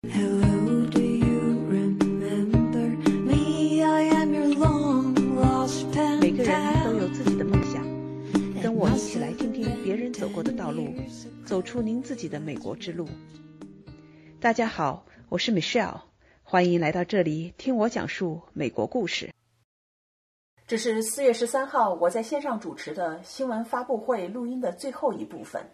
每个人都.有自己的梦想，跟我一起来听听别人走过的道路，走出您自己的美国之路。大家好，我是 Michelle，欢迎来到这里听我讲述美国故事。这是四月十三号我在线上主持的新闻发布会录音的最后一部分。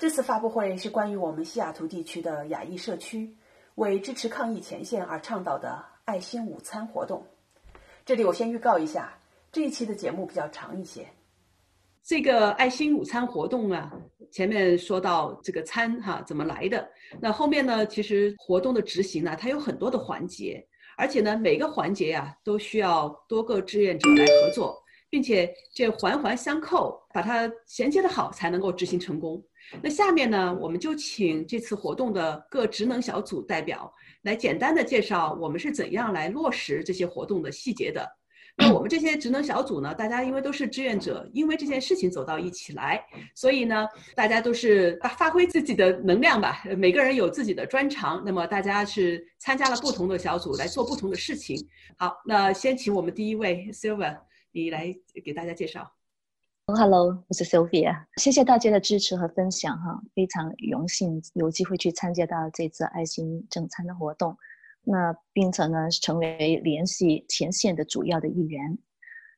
这次发布会是关于我们西雅图地区的亚裔社区为支持抗疫前线而倡导的爱心午餐活动。这里我先预告一下，这一期的节目比较长一些。这个爱心午餐活动啊，前面说到这个餐哈怎么来的，那后面呢，其实活动的执行呢，它有很多的环节，而且呢，每个环节呀、都需要多个志愿者来合作，并且这环环相扣，把它衔接的好，才能够执行成功。那下面呢，我们就请这次活动的各职能小组代表来简单的介绍我们是怎样来落实这些活动的细节的。那我们这些职能小组呢，大家因为都是志愿者，因为这件事情走到一起来，所以呢，大家都是发发挥自己的能量吧，每个人有自己的专长。那么大家是参加了不同的小组来做不同的事情。好，那先请我们第一位 Silver，你来给大家介绍。Hello，我是 Sophia，谢谢大家的支持和分享哈，非常荣幸有机会去参加到这次爱心正餐的活动，那并且呢成为联系前线的主要的一员。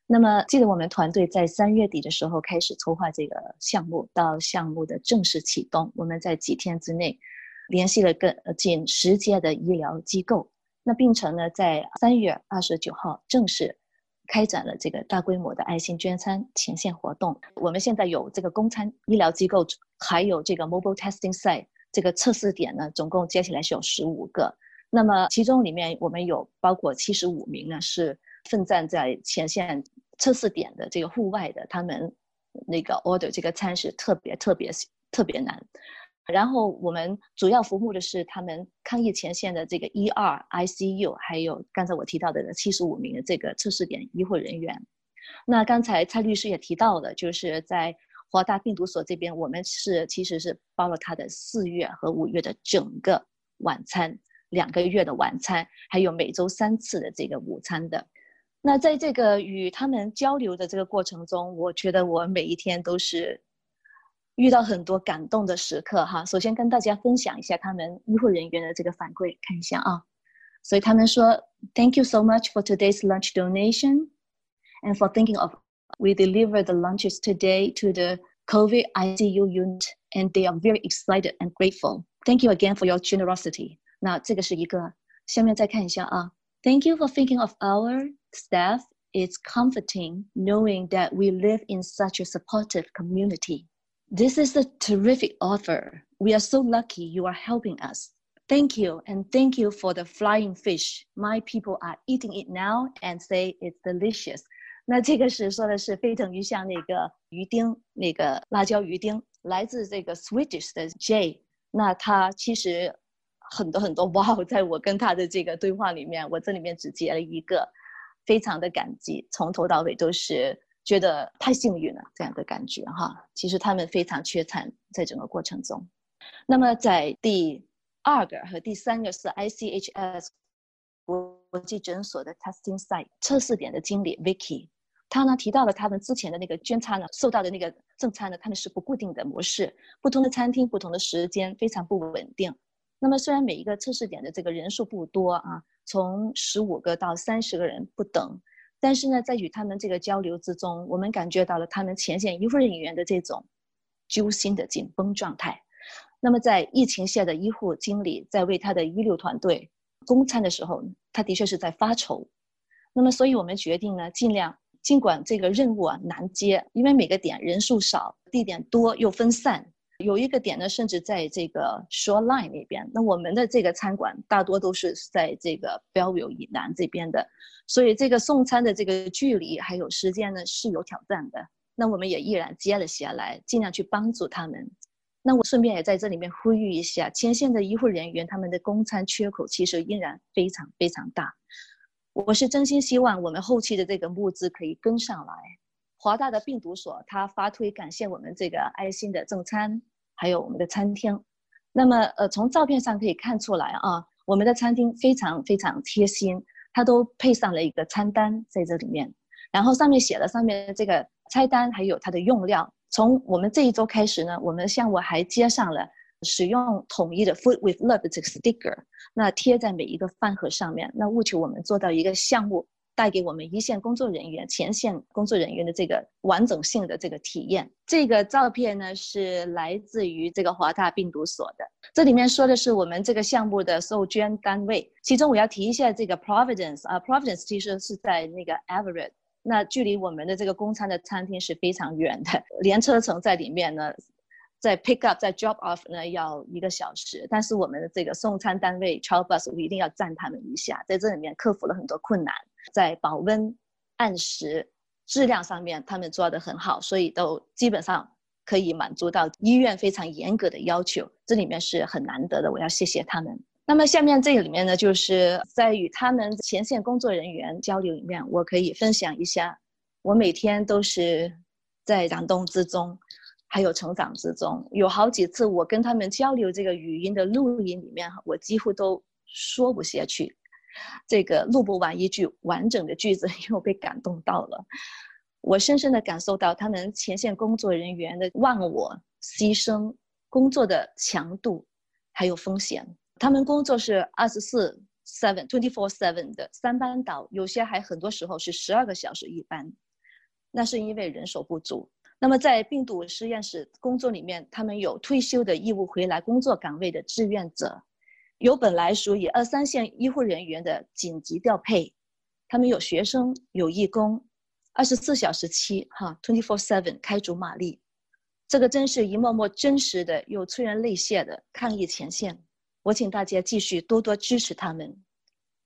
那么记得我们团队在三月底的时候开始筹划这个项目，到项目的正式启动，我们在几天之内联系了更呃近十家的医疗机构，那并且呢在三月二十九号正式。开展了这个大规模的爱心捐餐前线活动。我们现在有这个公餐医疗机构，还有这个 mobile testing site 这个测试点呢，总共加起来是有十五个。那么其中里面我们有包括七十五名呢是奋战在前线测试点的这个户外的，他们那个 order 这个餐是特别特别特别难。然后我们主要服务的是他们抗疫前线的这个 ER、ICU，还有刚才我提到的七十五名的这个测试点医护人员。那刚才蔡律师也提到了，就是在华大病毒所这边，我们是其实是包了他的四月和五月的整个晚餐，两个月的晚餐，还有每周三次的这个午餐的。那在这个与他们交流的这个过程中，我觉得我每一天都是。遇到很多感动的时刻哈，首先跟大家分享一下他们医护人员的这个反馈，看一下啊。所以他们说，Thank you so much for today's lunch donation, and for thinking of we delivered the lunches today to the COVID ICU unit, and they are very excited and grateful. Thank you again for your generosity. 那这个是一个，下面再看一下啊。Thank you for thinking of our staff. It's comforting knowing that we live in such a supportive community. This is a terrific offer. We are so lucky you are helping us. Thank you, and thank you for the flying fish. My people are eating it now and say it's delicious. 那这个是说的是飞腾鱼像那个鱼丁，那个辣椒鱼丁，来自这个 Swedish 的 J。那他其实很多很多哇，在我跟他的这个对话里面，我这里面只截了一个，非常的感激，从头到尾都是。 觉得太幸运了，这样的感觉哈。其实他们非常缺餐，在整个过程中。那么在第二个和第三个是 ICHS 国际诊所的 testing site 测试点的经理 Vicky，他呢提到了他们之前的那个捐餐呢，受到的那个正餐呢，他们是不固定的模式，不同的餐厅、不同的时间，非常不稳定。那么虽然每一个测试点的这个人数不多啊，从十五个到三十个人不等。但是呢，在与他们这个交流之中，我们感觉到了他们前线医护人员的这种揪心的紧绷状态。那么，在疫情下的医护经理在为他的医疗团队供餐的时候，他的确是在发愁。那么，所以我们决定呢，尽量尽管这个任务啊难接，因为每个点人数少，地点多又分散。有一个点呢，甚至在这个 shoreline 那边。那我们的这个餐馆大多都是在这个 Bellevue 以南这边的，所以这个送餐的这个距离还有时间呢是有挑战的。那我们也依然接了下来，尽量去帮助他们。那我顺便也在这里面呼吁一下，前线的医护人员他们的供餐缺口其实依然非常非常大。我是真心希望我们后期的这个物资可以跟上来。华大的病毒所他发推感谢我们这个爱心的正餐，还有我们的餐厅。那么呃，从照片上可以看出来啊，我们的餐厅非常非常贴心，它都配上了一个餐单在这里面，然后上面写了上面的这个菜单还有它的用料。从我们这一周开始呢，我们项目还接上了。使用统一的 Food with Love 的这个 sticker，那贴在每一个饭盒上面，那务求我们做到一个项目带给我们一线工作人员、前线工作人员的这个完整性的这个体验。这个照片呢是来自于这个华大病毒所的，这里面说的是我们这个项目的受捐单位，其中我要提一下这个 Providence 啊，Providence 其实是在那个 Everett，那距离我们的这个公餐的餐厅是非常远的，连车程在里面呢。在 pick up，在 drop off 呢要一个小时，但是我们的这个送餐单位 Child Bus，我一定要赞他们一下，在这里面克服了很多困难，在保温、按时、质量上面他们做得很好，所以都基本上可以满足到医院非常严格的要求，这里面是很难得的，我要谢谢他们。那么下面这个里面呢，就是在与他们前线工作人员交流里面，我可以分享一下，我每天都是在感动之中。还有成长之中，有好几次我跟他们交流这个语音的录音里面，我几乎都说不下去，这个录不完一句完整的句子，因为我被感动到了。我深深的感受到他们前线工作人员的忘我、牺牲、工作的强度，还有风险。他们工作是二十四 seven twenty four seven 的三班倒，有些还很多时候是十二个小时一班，那是因为人手不足。那么在病毒实验室工作里面，他们有退休的义务回来工作岗位的志愿者，有本来属于二三线医护人员的紧急调配，他们有学生，有义工，二十四小时七哈，twenty four seven 开足马力，这个真是一幕幕真实的又催人泪下的抗疫前线。我请大家继续多多支持他们。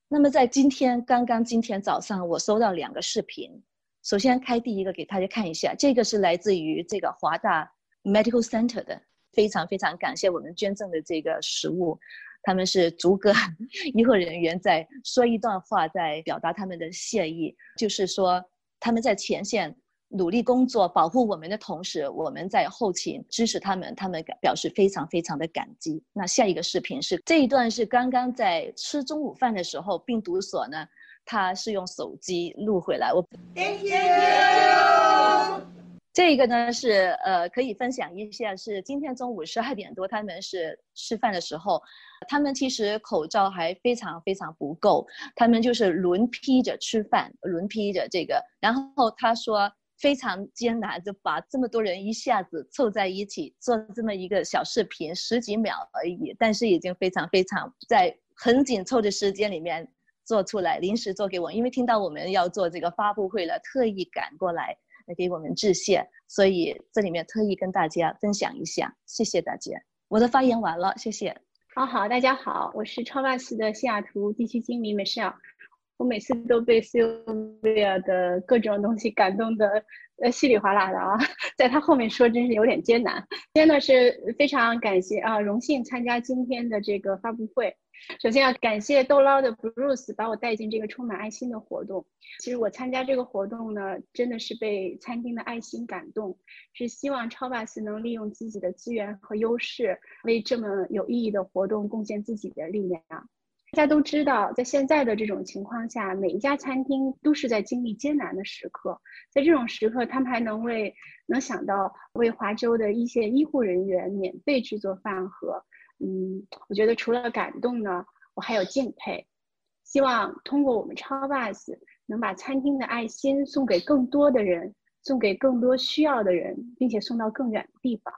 那么在今天刚刚今天早上，我收到两个视频。首先开第一个给大家看一下，这个是来自于这个华大 Medical Center 的，非常非常感谢我们捐赠的这个食物，他们是逐个 医护人员在说一段话，在表达他们的谢意，就是说他们在前线努力工作保护我们的同时，我们在后勤支持他们，他们表示非常非常的感激。那下一个视频是这一段是刚刚在吃中午饭的时候，病毒所呢。他是用手机录回来，我。Thank you。这个呢是呃可以分享一下，是今天中午十二点多他们是吃饭的时候，他们其实口罩还非常非常不够，他们就是轮批着吃饭，轮批着这个，然后他说非常艰难，就把这么多人一下子凑在一起做这么一个小视频，十几秒而已，但是已经非常非常在很紧凑的时间里面。做出来，临时做给我，因为听到我们要做这个发布会了，特意赶过来来给我们致谢，所以这里面特意跟大家分享一下，谢谢大家。我的发言完了，谢谢。好好，大家好，我是超 bus 的西雅图地区经理 Michelle，我每次都被 Sylvia 的各种东西感动的呃稀里哗啦的啊，在他后面说真是有点艰难。真的是非常感谢啊，荣幸参加今天的这个发布会。首先要感谢逗捞的 Bruce 把我带进这个充满爱心的活动。其实我参加这个活动呢，真的是被餐厅的爱心感动，是希望超 bus 能利用自己的资源和优势，为这么有意义的活动贡献自己的力量。大家都知道，在现在的这种情况下，每一家餐厅都是在经历艰难的时刻，在这种时刻，他们还能为能想到为华州的一线医护人员免费制作饭盒。嗯，我觉得除了感动呢，我还有敬佩。希望通过我们超 bus 能把餐厅的爱心送给更多的人，送给更多需要的人，并且送到更远的地方。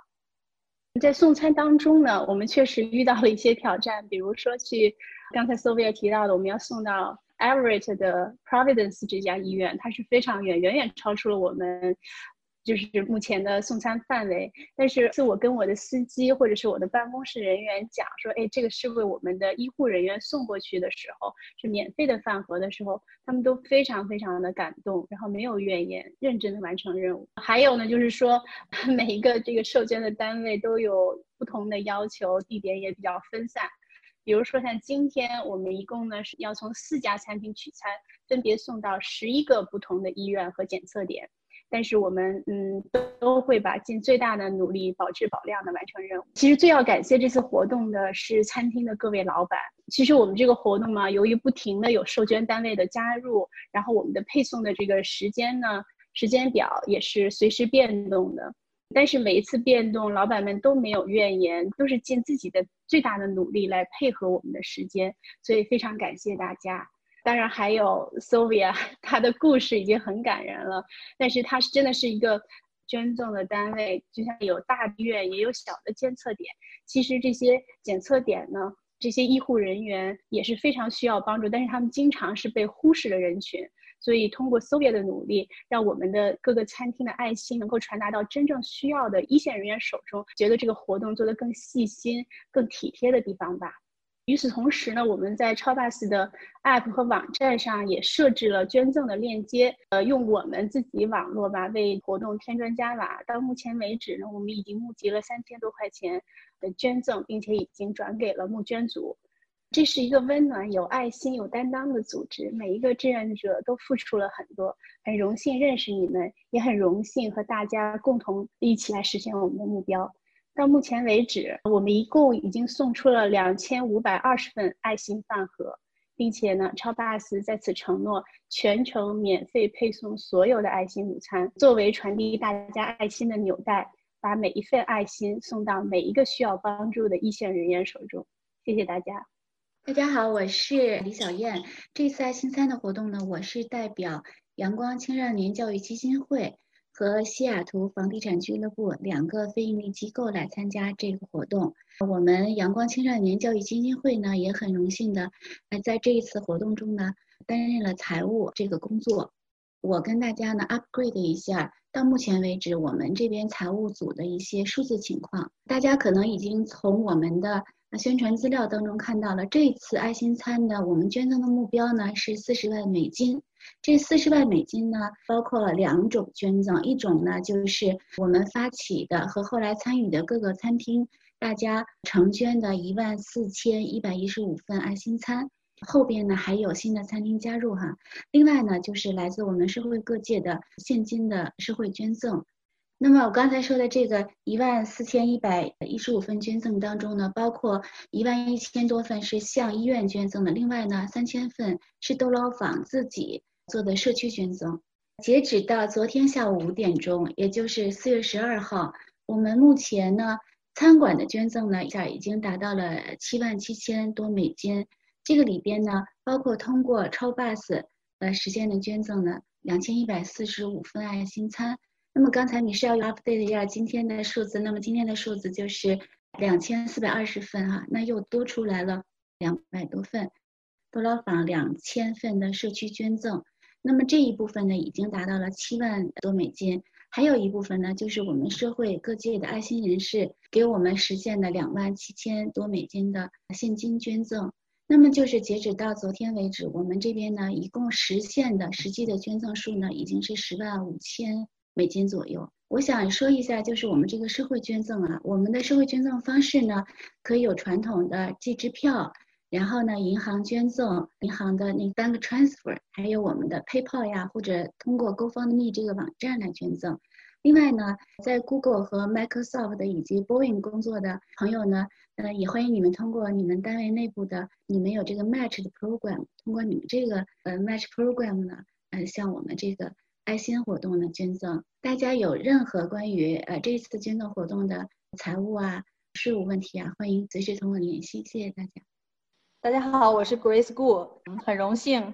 在送餐当中呢，我们确实遇到了一些挑战，比如说去刚才 Sylvia 提到的，我们要送到 Everett 的 Providence 这家医院，它是非常远，远远超出了我们。就是目前的送餐范围，但是是我跟我的司机或者是我的办公室人员讲说，哎，这个是为我们的医护人员送过去的时候，是免费的饭盒的时候，他们都非常非常的感动，然后没有怨言，认真的完成任务。还有呢，就是说 每一个这个受捐的单位都有不同的要求，地点也比较分散。比如说像今天我们一共呢是要从四家餐厅取餐，分别送到十一个不同的医院和检测点。但是我们嗯都都会把尽最大的努力保质保量的完成任务。其实最要感谢这次活动的是餐厅的各位老板。其实我们这个活动嘛，由于不停的有受捐单位的加入，然后我们的配送的这个时间呢，时间表也是随时变动的。但是每一次变动，老板们都没有怨言，都是尽自己的最大的努力来配合我们的时间，所以非常感谢大家。当然还有 Sylvia，她的故事已经很感人了。但是她是真的是一个捐赠的单位，就像有大医院也有小的监测点。其实这些检测点呢，这些医护人员也是非常需要帮助，但是他们经常是被忽视的人群。所以通过 Sylvia 的努力，让我们的各个餐厅的爱心能够传达到真正需要的一线人员手中，觉得这个活动做得更细心、更体贴的地方吧。与此同时呢，我们在超 bus 的 app 和网站上也设置了捐赠的链接，呃，用我们自己网络吧为活动添砖加瓦。到目前为止呢，我们已经募集了三千多块钱的捐赠，并且已经转给了募捐组。这是一个温暖、有爱心、有担当的组织，每一个志愿者都付出了很多。很荣幸认识你们，也很荣幸和大家共同一起来实现我们的目标。到目前为止，我们一共已经送出了两千五百二十份爱心饭盒，并且呢，超 bus 在此承诺全程免费配送所有的爱心午餐，作为传递大家爱心的纽带，把每一份爱心送到每一个需要帮助的一线人员手中。谢谢大家。大家好，我是李小燕。这次爱心餐的活动呢，我是代表阳光青少年教育基金会。和西雅图房地产俱乐部两个非营利机构来参加这个活动。我们阳光青少年教育基金会呢也很荣幸的，在这一次活动中呢担任了财务这个工作。我跟大家呢 upgrade 一下，到目前为止我们这边财务组的一些数字情况。大家可能已经从我们的宣传资料当中看到了，这次爱心餐呢我们捐赠的目标呢是四十万美金。这四十万美金呢，包括了两种捐赠，一种呢就是我们发起的和后来参与的各个餐厅大家承捐的一万四千一百一十五份爱心餐，后边呢还有新的餐厅加入哈。另外呢就是来自我们社会各界的现金的社会捐赠。那么我刚才说的这个一万四千一百一十五份捐赠当中呢，包括一万一千多份是向医院捐赠的，另外呢三千份是豆捞坊自己。做的社区捐赠，截止到昨天下午五点钟，也就是四月十二号，我们目前呢，餐馆的捐赠呢一，下已经达到了七万七千多美金。这个里边呢，包括通过超 bus 呃实现的捐赠呢，两千一百四十五份爱心餐。那么刚才你是要 update 一下今天的数字，那么今天的数字就是两千四百二十份哈，那又多出来了两百多份，多劳坊两千份的社区捐赠。那么这一部分呢，已经达到了七万多美金，还有一部分呢，就是我们社会各界的爱心人士给我们实现的两万七千多美金的现金捐赠。那么就是截止到昨天为止，我们这边呢，一共实现的实际的捐赠数呢，已经是十万五千美金左右。我想说一下，就是我们这个社会捐赠啊，我们的社会捐赠方式呢，可以有传统的寄支票。然后呢，银行捐赠，银行的那 bank transfer，还有我们的 PayPal 呀，或者通过 GoFundMe 这个网站来捐赠。另外呢，在 Google 和 Microsoft 以及 Boeing 工作的朋友呢，呃，也欢迎你们通过你们单位内部的，你们有这个 Match 的 program，通过你们这个呃 Match program 呢，呃，向我们这个爱心活动呢捐赠。大家有任何关于呃这一次捐赠活动的财务啊、税务问题啊，欢迎随时同我联系。谢谢大家。大家好，我是 Grace Gu，很荣幸，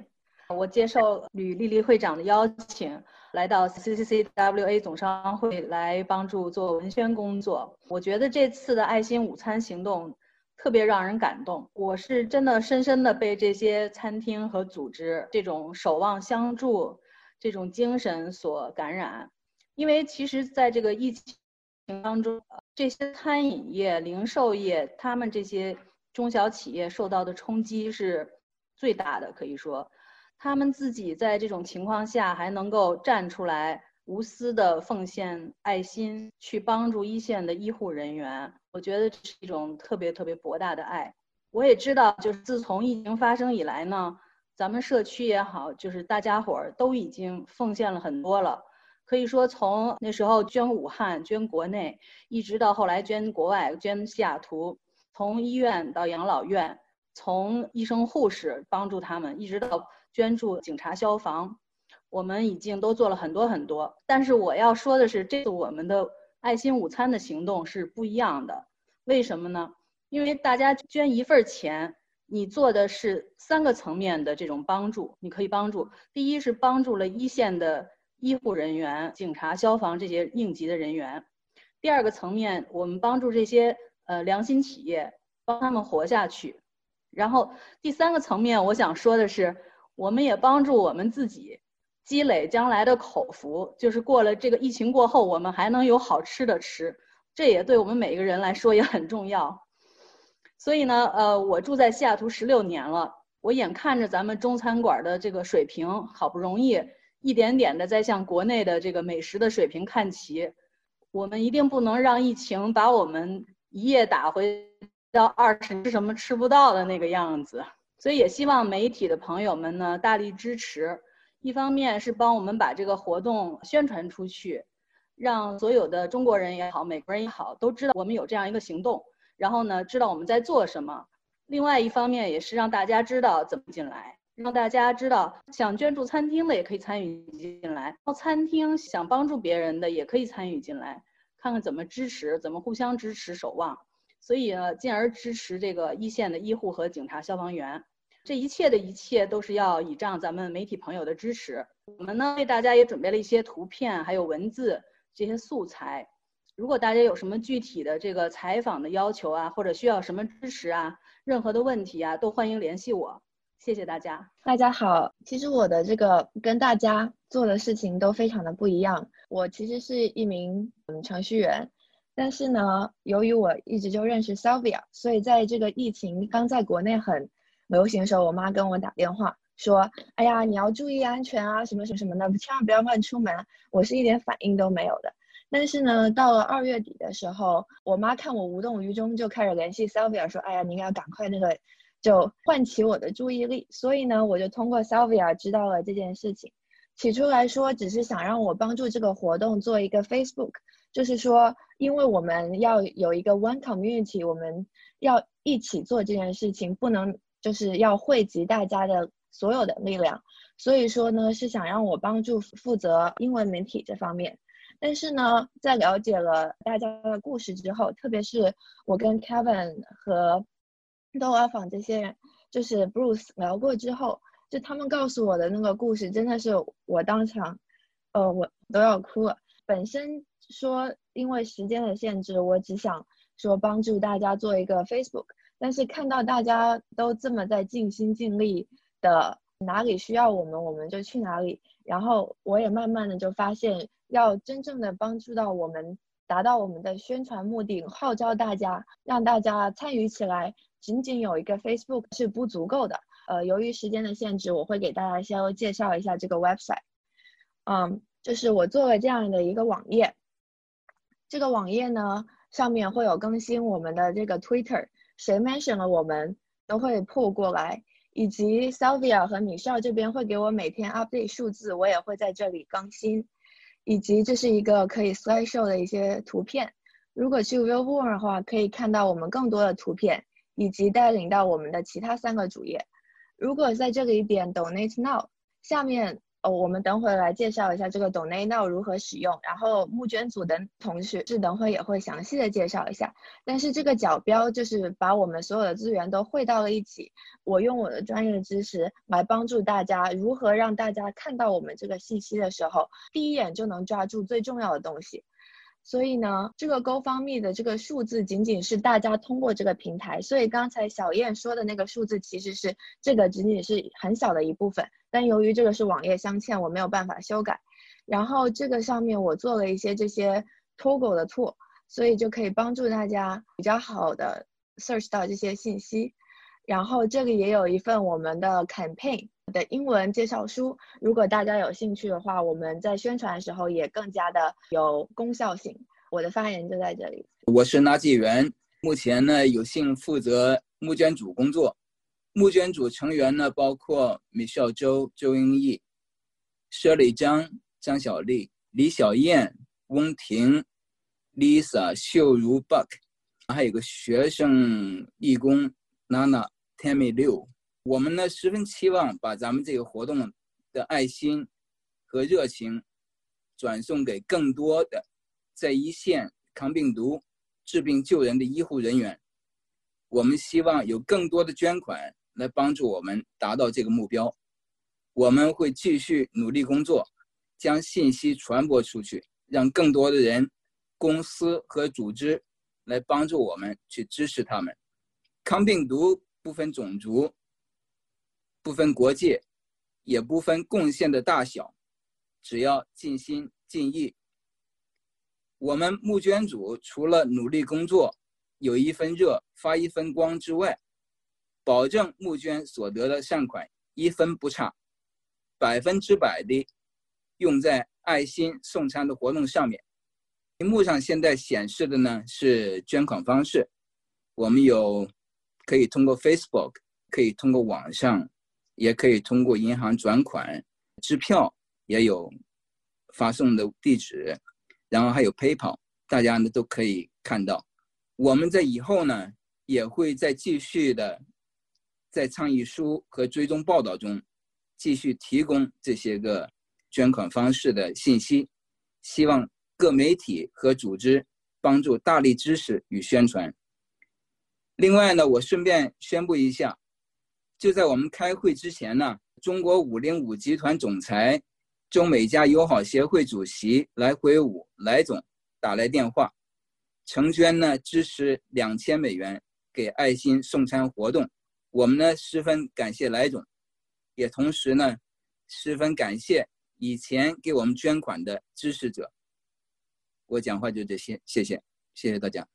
我接受吕丽丽会长的邀请，来到 CCCWA 总商会来帮助做文宣工作。我觉得这次的爱心午餐行动特别让人感动，我是真的深深的被这些餐厅和组织这种守望相助这种精神所感染。因为其实在这个疫情当中，这些餐饮业、零售业，他们这些。中小企业受到的冲击是最大的，可以说，他们自己在这种情况下还能够站出来，无私的奉献爱心，去帮助一线的医护人员，我觉得这是一种特别特别博大的爱。我也知道，就是自从疫情发生以来呢，咱们社区也好，就是大家伙儿都已经奉献了很多了，可以说从那时候捐武汉、捐国内，一直到后来捐国外、捐西雅图，从医院到养老院，从医生护士帮助他们，一直到捐助警察、消防，我们已经都做了很多很多。但是我要说的是，这次我们的爱心午餐的行动是不一样的。为什么呢？因为大家捐一份钱，你做的是三个层面的这种帮助。你可以帮助，第一是帮助了一线的医护人员、警察、消防这些应急的人员；第二个层面，我们帮助这些呃良心企业，帮他们活下去；然后第三个层面，我想说的是，我们也帮助我们自己积累将来的口福，就是过了这个疫情过后，我们还能有好吃的吃。这也对我们每一个人来说也很重要，所以呢，呃，我住在西雅图十六年了，我眼看着咱们中餐馆的这个水平，好不容易一点点的在向国内的这个美食的水平看齐，我们一定不能让疫情把我们一夜打回到二十吃什么吃不到的那个样子。所以也希望媒体的朋友们呢大力支持，一方面是帮我们把这个活动宣传出去。让所有的中国人也好，美国人也好，都知道我们有这样一个行动，然后呢，知道我们在做什么。另外一方面，也是让大家知道怎么进来，让大家知道想捐助餐厅的也可以参与进来，然后餐厅想帮助别人的也可以参与进来，看看怎么支持，怎么互相支持守望。所以呢，进而支持这个一线的医护和警察、消防员。这一切的一切都是要倚仗咱们媒体朋友的支持。我们呢，为大家也准备了一些图片，还有文字。这些素材，如果大家有什么具体的这个采访的要求啊，或者需要什么支持啊，任何的问题啊，都欢迎联系我。谢谢大家。大家好，其实我的这个跟大家做的事情都非常的不一样。我其实是一名嗯程序员，但是呢，由于我一直就认识 Sylvia，所以在这个疫情刚在国内很流行的时候，我妈跟我打电话。说，哎呀，你要注意安全啊，什么什么什么的，千万不要乱出门。我是一点反应都没有的。但是呢，到了二月底的时候，我妈看我无动于衷，就开始联系 Sylvia 说，哎呀，你应该赶快那个，就唤起我的注意力。所以呢，我就通过 Sylvia 知道了这件事情。起初来说，只是想让我帮助这个活动做一个 Facebook，就是说，因为我们要有一个 One Community，我们要一起做这件事情，不能就是要汇集大家的。所有的力量，所以说呢，是想让我帮助负责英文媒体这方面。但是呢，在了解了大家的故事之后，特别是我跟 Kevin 和都 o a 访这些人，就是 Bruce 聊过之后，就他们告诉我的那个故事，真的是我当场，呃，我都要哭了。本身说因为时间的限制，我只想说帮助大家做一个 Facebook，但是看到大家都这么在尽心尽力。的哪里需要我们，我们就去哪里。然后我也慢慢的就发现，要真正的帮助到我们，达到我们的宣传目的，号召大家，让大家参与起来，仅仅有一个 Facebook 是不足够的。呃，由于时间的限制，我会给大家稍微介绍一下这个 website。嗯，就是我做了这样的一个网页，这个网页呢上面会有更新我们的这个 Twitter，谁 mention 了我们都会 pull 过来。以及 Sylvia 和 Michelle 这边会给我每天 update 数字，我也会在这里更新。以及这是一个可以 slideshow 的一些图片，如果去 Real World 的话，可以看到我们更多的图片，以及带领到我们的其他三个主页。如果在这里点 Donate Now，下面。哦，我们等会来介绍一下这个 Donate Now 如何使用，然后募捐组的同学是等会也会详细的介绍一下。但是这个角标就是把我们所有的资源都汇到了一起，我用我的专业知识来帮助大家如何让大家看到我们这个信息的时候，第一眼就能抓住最重要的东西。所以呢，这个 Go 方 Me 的这个数字仅仅是大家通过这个平台，所以刚才小燕说的那个数字其实是这个仅仅是很小的一部分，但由于这个是网页镶嵌，我没有办法修改。然后这个上面我做了一些这些 Toggle 的 tool，所以就可以帮助大家比较好的 search 到这些信息。然后这里也有一份我们的 campaign 的英文介绍书，如果大家有兴趣的话，我们在宣传的时候也更加的有功效性。我的发言就在这里。我是垃圾员，目前呢有幸负责募捐组工作。募捐组成员呢包括米少周、周英义、佘丽江、张小丽、李小燕、翁婷、Lisa、秀如 Buck，还有个学生义工 Nana、Tammy 六。我们呢十分期望把咱们这个活动的爱心和热情转送给更多的在一线抗病毒、治病救人的医护人员。我们希望有更多的捐款来帮助我们达到这个目标。我们会继续努力工作，将信息传播出去，让更多的人、公司和组织来帮助我们去支持他们。抗病毒不分种族、不分国界，也不分贡献的大小，只要尽心尽意。我们募捐组除了努力工作，有一分热发一分光之外，保证募捐所得的善款一分不差。百分之百的用在爱心送餐的活动上面。屏幕上现在显示的呢是捐款方式，我们有可以通过 Facebook，可以通过网上，也可以通过银行转款，支票也有发送的地址，然后还有 PayPal，大家呢都可以看到。我们在以后呢也会再继续的在倡议书和追踪报道中。继续提供这些个捐款方式的信息，希望各媒体和组织帮助大力支持与宣传。另外呢，我顺便宣布一下，就在我们开会之前呢，中国五零五集团总裁、中美加友好协会主席来回武来总打来电话，成捐呢支持两千美元给爱心送餐活动，我们呢十分感谢来总。也同时呢，十分感谢以前给我们捐款的支持者。我讲话就这些，谢谢，谢谢大家。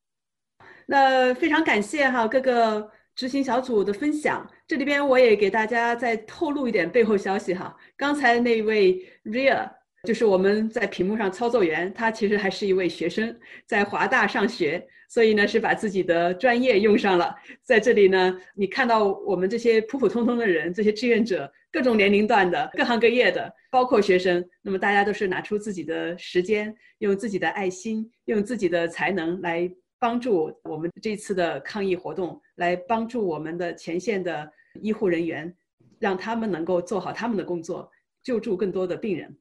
那非常感谢哈各个执行小组的分享。这里边我也给大家再透露一点背后消息哈。刚才那位 Ria 就是我们在屏幕上操作员，他其实还是一位学生，在华大上学。所以呢，是把自己的专业用上了。在这里呢，你看到我们这些普普通通的人，这些志愿者，各种年龄段的，各行各业的，包括学生。那么大家都是拿出自己的时间，用自己的爱心，用自己的才能来帮助我们这次的抗疫活动，来帮助我们的前线的医护人员，让他们能够做好他们的工作，救助更多的病人。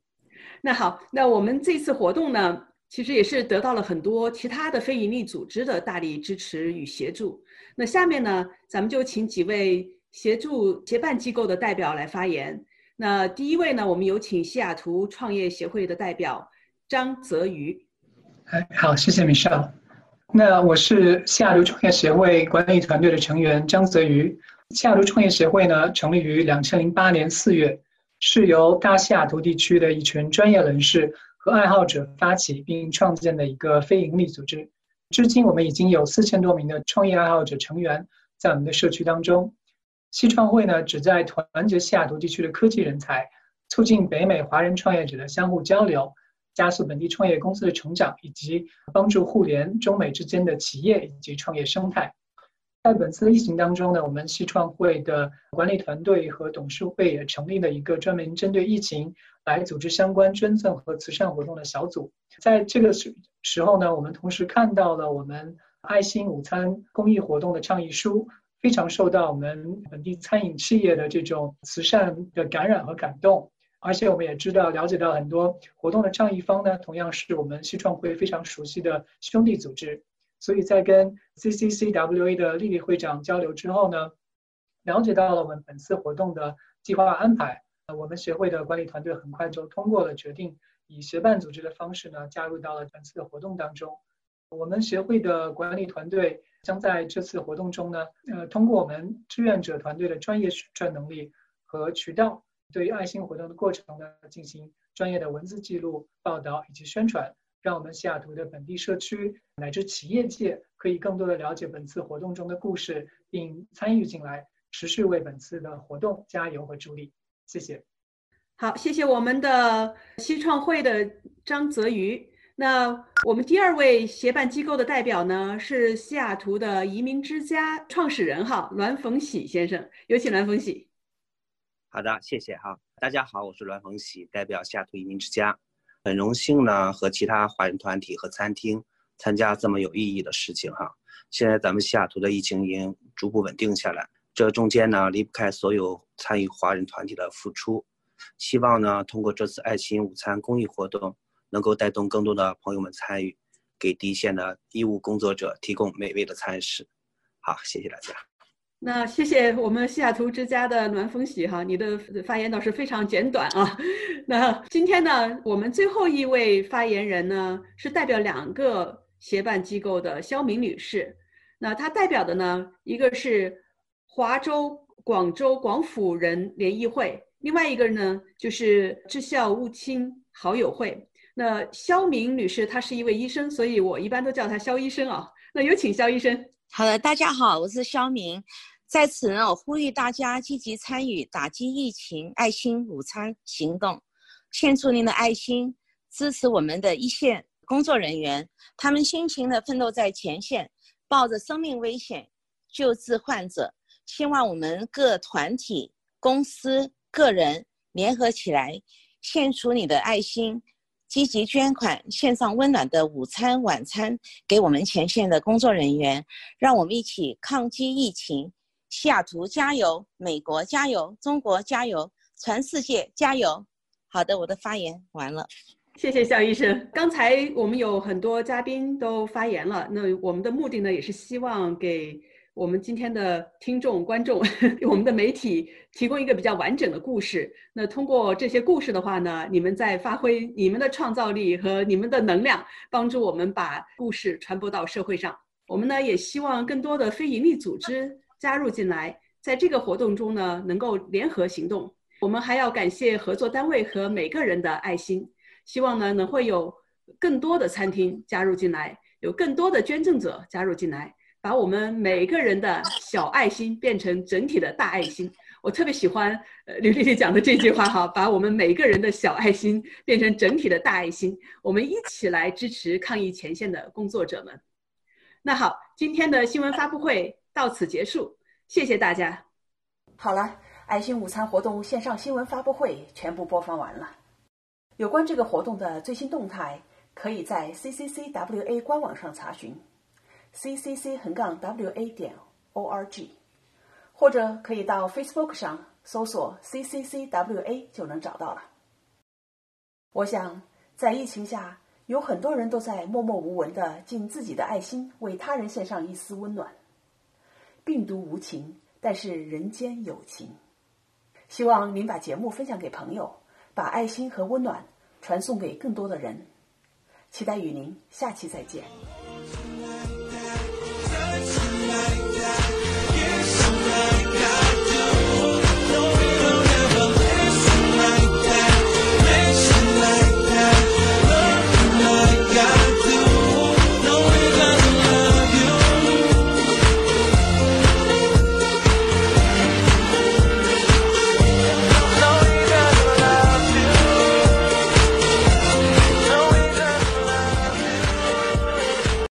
那好，那我们这次活动呢？其实也是得到了很多其他的非营利组织的大力支持与协助。那下面呢，咱们就请几位协助协办机构的代表来发言。那第一位呢，我们有请西雅图创业协会的代表张泽瑜。哎，好，谢谢 Michelle。那我是西雅图创业协会管理团队的成员张泽瑜。西雅图创业协会呢，成立于两千零八年四月，是由大西雅图地区的一群专业人士。和爱好者发起并创建的一个非营利组织，至今我们已经有四千多名的创业爱好者成员在我们的社区当中。西创会呢，旨在团结西雅图地区的科技人才，促进北美华人创业者的相互交流，加速本地创业公司的成长，以及帮助互联中美之间的企业以及创业生态。在本次疫情当中呢，我们西创会的管理团队和董事会也成立了一个专门针对疫情来组织相关捐赠和慈善活动的小组。在这个时时候呢，我们同时看到了我们爱心午餐公益活动的倡议书，非常受到我们本地餐饮企业的这种慈善的感染和感动。而且我们也知道了解到很多活动的倡议方呢，同样是我们西创会非常熟悉的兄弟组织。所以在跟 CCCWA 的丽丽会长交流之后呢，了解到了我们本次活动的计划安排。我们协会的管理团队很快就通过了决定，以协办组织的方式呢加入到了本次的活动当中。我们协会的管理团队将在这次活动中呢，呃，通过我们志愿者团队的专业宣传能力和渠道，对于爱心活动的过程呢进行专业的文字记录、报道以及宣传。让我们西雅图的本地社区乃至企业界可以更多的了解本次活动中的故事，并参与进来，持续为本次的活动加油和助力。谢谢。好，谢谢我们的西创会的张泽瑜。那我们第二位协办机构的代表呢，是西雅图的移民之家创始人哈栾逢喜先生，有请栾逢喜。好的，谢谢哈。大家好，我是栾逢喜，代表西雅图移民之家。很荣幸呢和其他华人团体和餐厅参加这么有意义的事情哈。现在咱们西雅图的疫情已经逐步稳定下来，这中间呢离不开所有参与华人团体的付出。希望呢通过这次爱心午餐公益活动，能够带动更多的朋友们参与，给第一线的医务工作者提供美味的餐食。好，谢谢大家。那谢谢我们西雅图之家的暖风喜哈，你的发言倒是非常简短啊。那今天呢，我们最后一位发言人呢，是代表两个协办机构的肖明女士。那她代表的呢，一个是华州广州广府人联谊会，另外一个呢就是智孝乌青好友会。那肖明女士她是一位医生，所以我一般都叫她肖医生啊。那有请肖医生。好的，大家好，我是肖明，在此呢，我呼吁大家积极参与打击疫情爱心午餐行动，献出您的爱心，支持我们的一线工作人员，他们辛勤的奋斗在前线，冒着生命危险救治患者。希望我们各团体、公司、个人联合起来，献出你的爱心。积极捐款，献上温暖的午餐、晚餐给我们前线的工作人员，让我们一起抗击疫情。西雅图加油，美国加油，中国加油，全世界加油！好的，我的发言完了。谢谢肖医生。刚才我们有很多嘉宾都发言了，那我们的目的呢，也是希望给。我们今天的听众、观众，我们的媒体提供一个比较完整的故事。那通过这些故事的话呢，你们在发挥你们的创造力和你们的能量，帮助我们把故事传播到社会上。我们呢也希望更多的非营利组织加入进来，在这个活动中呢能够联合行动。我们还要感谢合作单位和每个人的爱心，希望呢能会有更多的餐厅加入进来，有更多的捐赠者加入进来。把我们每个人的小爱心变成整体的大爱心，我特别喜欢呃刘丽丽讲的这句话哈，把我们每个人的小爱心变成整体的大爱心，我们一起来支持抗疫前线的工作者们。那好，今天的新闻发布会到此结束，谢谢大家。好了，爱心午餐活动线上新闻发布会全部播放完了。有关这个活动的最新动态，可以在 CCCWA 官网上查询。Ccc 横杠 wa 点 org，或者可以到 Facebook 上搜索 cccwa 就能找到了。我想，在疫情下，有很多人都在默默无闻的尽自己的爱心，为他人献上一丝温暖。病毒无情，但是人间有情。希望您把节目分享给朋友，把爱心和温暖传送给更多的人。期待与您下期再见。Like that.